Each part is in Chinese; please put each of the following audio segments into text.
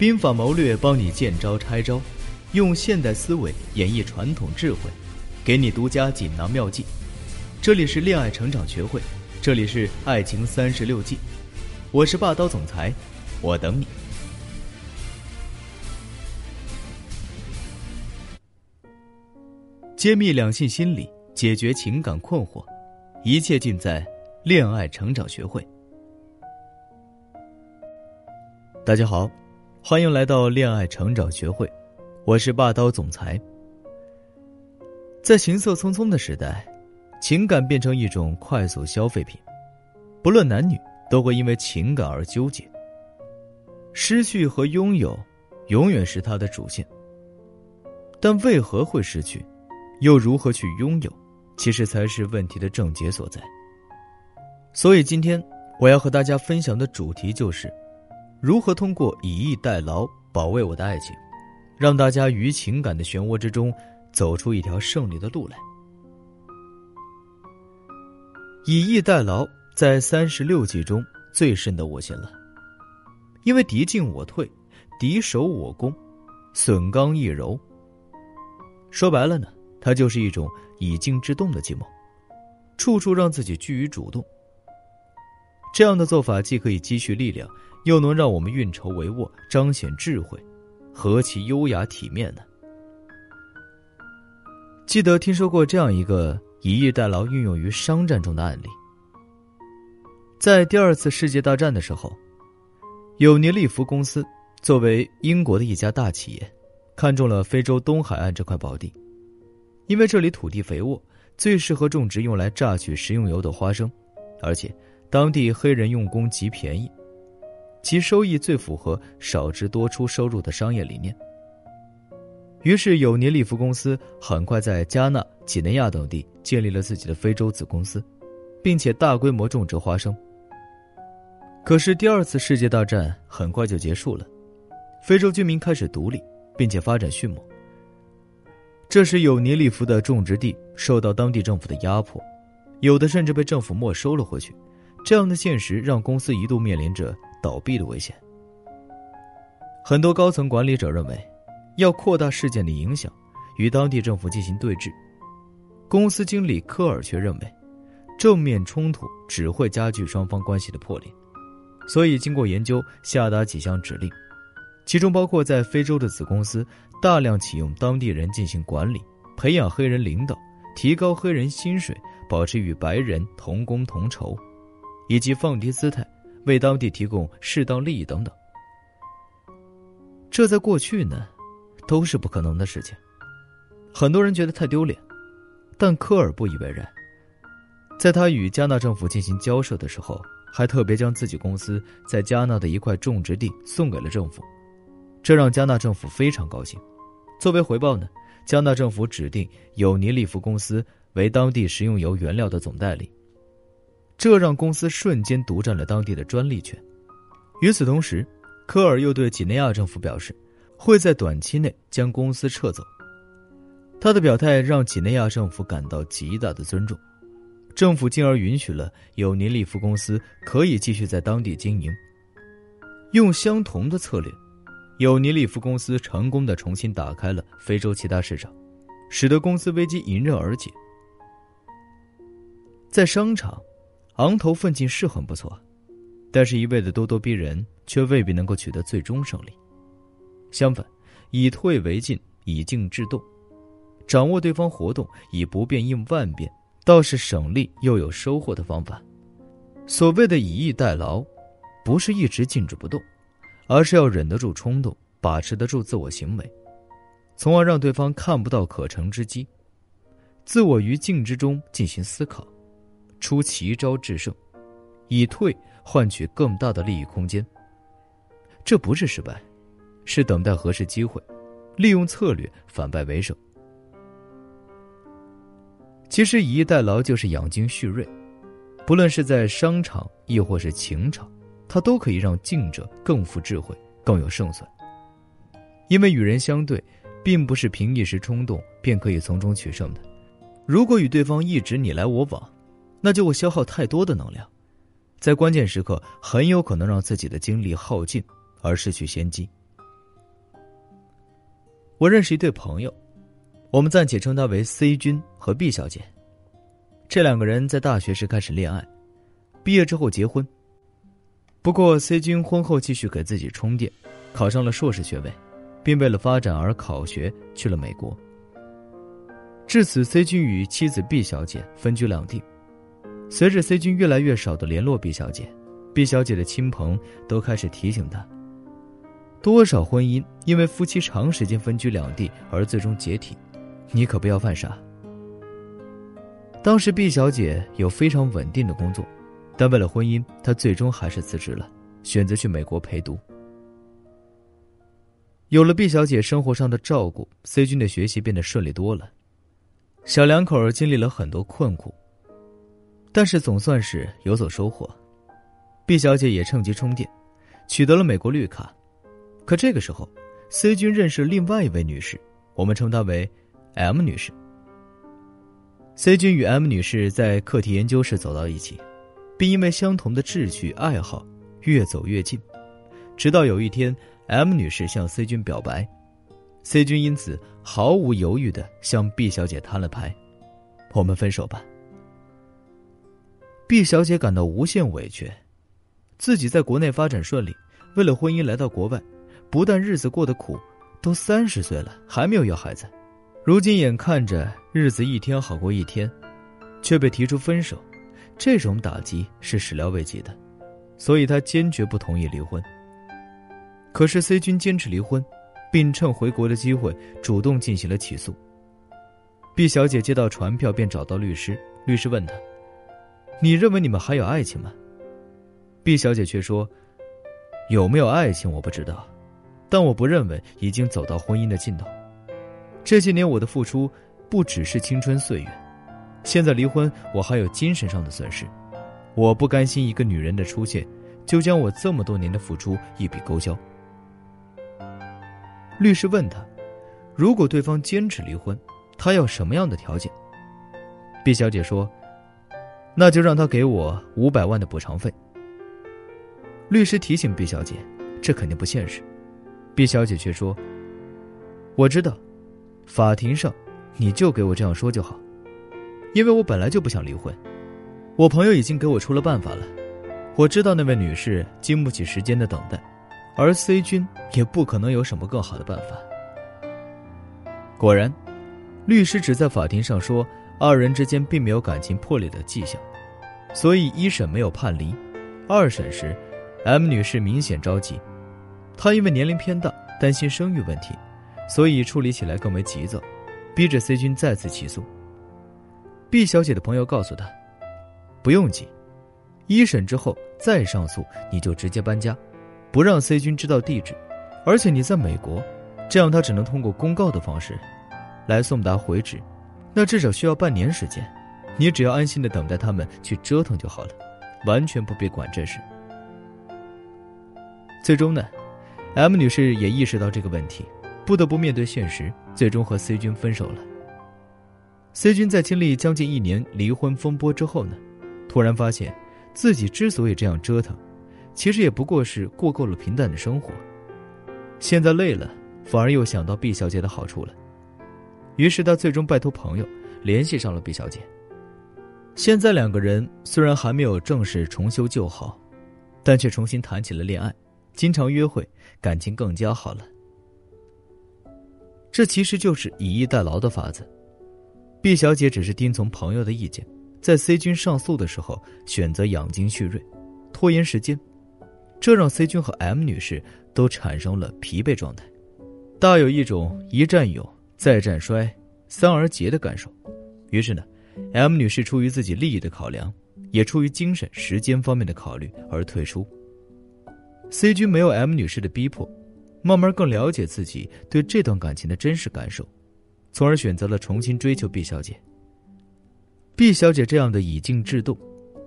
兵法谋略帮你见招拆招，用现代思维演绎传统智慧，给你独家锦囊妙计。这里是恋爱成长学会，这里是爱情三十六计，我是霸道总裁，我等你。揭秘两性心理，解决情感困惑，一切尽在恋爱成长学会。大家好。欢迎来到恋爱成长学会，我是霸道总裁。在行色匆匆的时代，情感变成一种快速消费品，不论男女都会因为情感而纠结。失去和拥有，永远是它的主线。但为何会失去，又如何去拥有，其实才是问题的症结所在。所以今天我要和大家分享的主题就是。如何通过以逸待劳保卫我的爱情，让大家于情感的漩涡之中走出一条胜利的路来？以逸待劳在三十六计中最深得我心了，因为敌进我退，敌守我攻，损刚易柔。说白了呢，它就是一种以静制动的计谋，处处让自己居于主动。这样的做法既可以积蓄力量。又能让我们运筹帷幄，彰显智慧，何其优雅体面呢？记得听说过这样一个以逸待劳运用于商战中的案例。在第二次世界大战的时候，有尼利福公司作为英国的一家大企业，看中了非洲东海岸这块宝地，因为这里土地肥沃，最适合种植用来榨取食用油的花生，而且当地黑人用工极便宜。其收益最符合少支多出收入的商业理念。于是，有尼利夫公司很快在加纳、几内亚等地建立了自己的非洲子公司，并且大规模种植花生。可是，第二次世界大战很快就结束了，非洲居民开始独立，并且发展迅猛。这时，有尼利夫的种植地受到当地政府的压迫，有的甚至被政府没收了回去。这样的现实让公司一度面临着。倒闭的危险。很多高层管理者认为，要扩大事件的影响，与当地政府进行对峙。公司经理科尔却认为，正面冲突只会加剧双方关系的破裂。所以，经过研究，下达几项指令，其中包括在非洲的子公司大量启用当地人进行管理，培养黑人领导，提高黑人薪水，保持与白人同工同酬，以及放低姿态。为当地提供适当利益等等，这在过去呢，都是不可能的事情。很多人觉得太丢脸，但科尔不以为然。在他与加纳政府进行交涉的时候，还特别将自己公司在加纳的一块种植地送给了政府，这让加纳政府非常高兴。作为回报呢，加纳政府指定有尼利福公司为当地食用油原料的总代理。这让公司瞬间独占了当地的专利权。与此同时，科尔又对几内亚政府表示，会在短期内将公司撤走。他的表态让几内亚政府感到极大的尊重，政府进而允许了有尼利夫公司可以继续在当地经营。用相同的策略，有尼利夫公司成功的重新打开了非洲其他市场，使得公司危机迎刃而解。在商场。昂头奋进是很不错，但是一味的咄咄逼人却未必能够取得最终胜利。相反，以退为进，以静制动，掌握对方活动，以不变应万变，倒是省力又有收获的方法。所谓的以逸待劳，不是一直静止不动，而是要忍得住冲动，把持得住自我行为，从而让对方看不到可乘之机，自我于静之中进行思考。出奇招制胜，以退换取更大的利益空间。这不是失败，是等待合适机会，利用策略反败为胜。其实以逸待劳就是养精蓄锐，不论是在商场亦或是情场，它都可以让静者更富智慧，更有胜算。因为与人相对，并不是凭一时冲动便可以从中取胜的。如果与对方一直你来我往，那就会消耗太多的能量，在关键时刻很有可能让自己的精力耗尽而失去先机。我认识一对朋友，我们暂且称他为 C 君和 B 小姐。这两个人在大学时开始恋爱，毕业之后结婚。不过 C 君婚后继续给自己充电，考上了硕士学位，并为了发展而考学去了美国。至此，C 君与妻子 B 小姐分居两地。随着 C 君越来越少的联络 B 小姐，B 小姐的亲朋都开始提醒她。多少婚姻因为夫妻长时间分居两地而最终解体，你可不要犯傻。当时 B 小姐有非常稳定的工作，但为了婚姻，她最终还是辞职了，选择去美国陪读。有了 B 小姐生活上的照顾，C 君的学习变得顺利多了。小两口经历了很多困苦，但是总算是有所收获。毕小姐也趁机充电，取得了美国绿卡。可这个时候，C 君认识另外一位女士，我们称她为 M 女士。C 君与 M 女士在课题研究室走到一起，并因为相同的志趣爱好越走越近，直到有一天，M 女士向 C 君表白，C 君因此毫无犹豫的向 B 小姐摊了牌：“我们分手吧。毕小姐感到无限委屈，自己在国内发展顺利，为了婚姻来到国外。不但日子过得苦，都三十岁了还没有要孩子，如今眼看着日子一天好过一天，却被提出分手，这种打击是始料未及的，所以她坚决不同意离婚。可是 C 君坚持离婚，并趁回国的机会主动进行了起诉。毕小姐接到传票便找到律师，律师问他：“你认为你们还有爱情吗？”B 小姐却说：“有没有爱情我不知道。”但我不认为已经走到婚姻的尽头。这些年我的付出不只是青春岁月，现在离婚我还有精神上的损失。我不甘心一个女人的出现就将我这么多年的付出一笔勾销。律师问他：“如果对方坚持离婚，他要什么样的条件？”B 小姐说：“那就让他给我五百万的补偿费。”律师提醒毕小姐：“这肯定不现实。”毕小姐却说：“我知道，法庭上，你就给我这样说就好，因为我本来就不想离婚。我朋友已经给我出了办法了，我知道那位女士经不起时间的等待，而 C 君也不可能有什么更好的办法。”果然，律师只在法庭上说二人之间并没有感情破裂的迹象，所以一审没有判离。二审时，M 女士明显着急。她因为年龄偏大，担心生育问题，所以处理起来更为急躁，逼着 C 君再次起诉。B 小姐的朋友告诉她：“不用急，一审之后再上诉，你就直接搬家，不让 C 君知道地址，而且你在美国，这样他只能通过公告的方式来送达回执，那至少需要半年时间，你只要安心的等待他们去折腾就好了，完全不必管这事。”最终呢？M 女士也意识到这个问题，不得不面对现实，最终和 C 君分手了。C 君在经历将近一年离婚风波之后呢，突然发现，自己之所以这样折腾，其实也不过是过够了平淡的生活。现在累了，反而又想到 B 小姐的好处了，于是他最终拜托朋友联系上了毕小姐。现在两个人虽然还没有正式重修旧好，但却重新谈起了恋爱。经常约会，感情更加好了。这其实就是以逸待劳的法子。毕小姐只是听从朋友的意见，在 C 君上诉的时候选择养精蓄锐，拖延时间，这让 C 君和 M 女士都产生了疲惫状态，大有一种一战有，再战衰，三而竭的感受。于是呢，M 女士出于自己利益的考量，也出于精神时间方面的考虑而退出。C 君没有 M 女士的逼迫，慢慢更了解自己对这段感情的真实感受，从而选择了重新追求 B 小姐。B 小姐这样的以静制动，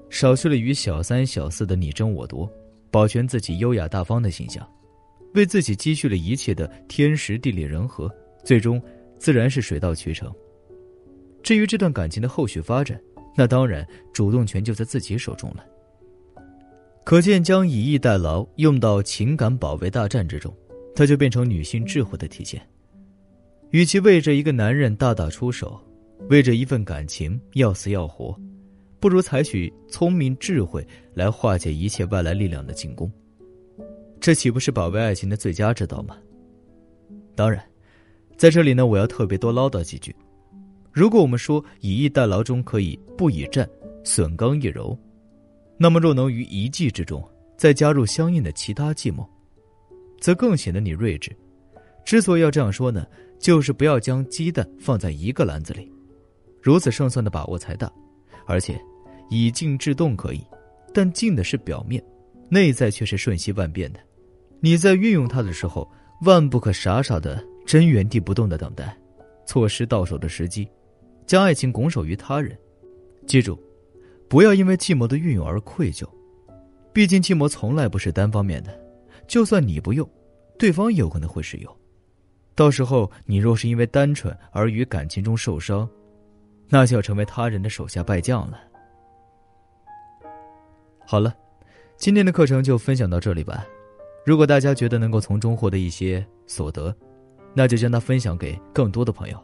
少去了与小三小四的你争我夺，保全自己优雅大方的形象，为自己积蓄了一切的天时地利人和，最终自然是水到渠成。至于这段感情的后续发展，那当然主动权就在自己手中了。可见，将以逸待劳用到情感保卫大战之中，它就变成女性智慧的体现。与其为着一个男人大打出手，为着一份感情要死要活，不如采取聪明智慧来化解一切外来力量的进攻。这岂不是保卫爱情的最佳之道吗？当然，在这里呢，我要特别多唠叨几句。如果我们说以逸待劳中可以不以战，损刚易柔，那么若能于一计之中再加入相应的其他计谋，则更显得你睿智。之所以要这样说呢，就是不要将鸡蛋放在一个篮子里，如此胜算的把握才大。而且，以静制动可以，但静的是表面，内在却是瞬息万变的。你在运用它的时候，万不可傻傻的真原地不动的等待，错失到手的时机。将爱情拱手于他人，记住，不要因为计谋的运用而愧疚。毕竟计谋从来不是单方面的，就算你不用，对方也有可能会使用。到时候你若是因为单纯而于感情中受伤，那就要成为他人的手下败将了。好了，今天的课程就分享到这里吧。如果大家觉得能够从中获得一些所得，那就将它分享给更多的朋友。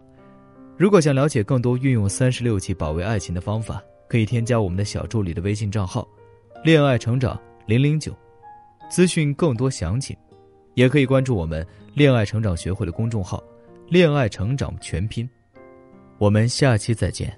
如果想了解更多运用三十六计保卫爱情的方法，可以添加我们的小助理的微信账号“恋爱成长零零九”，资讯更多详情。也可以关注我们“恋爱成长学会”的公众号“恋爱成长全拼”。我们下期再见。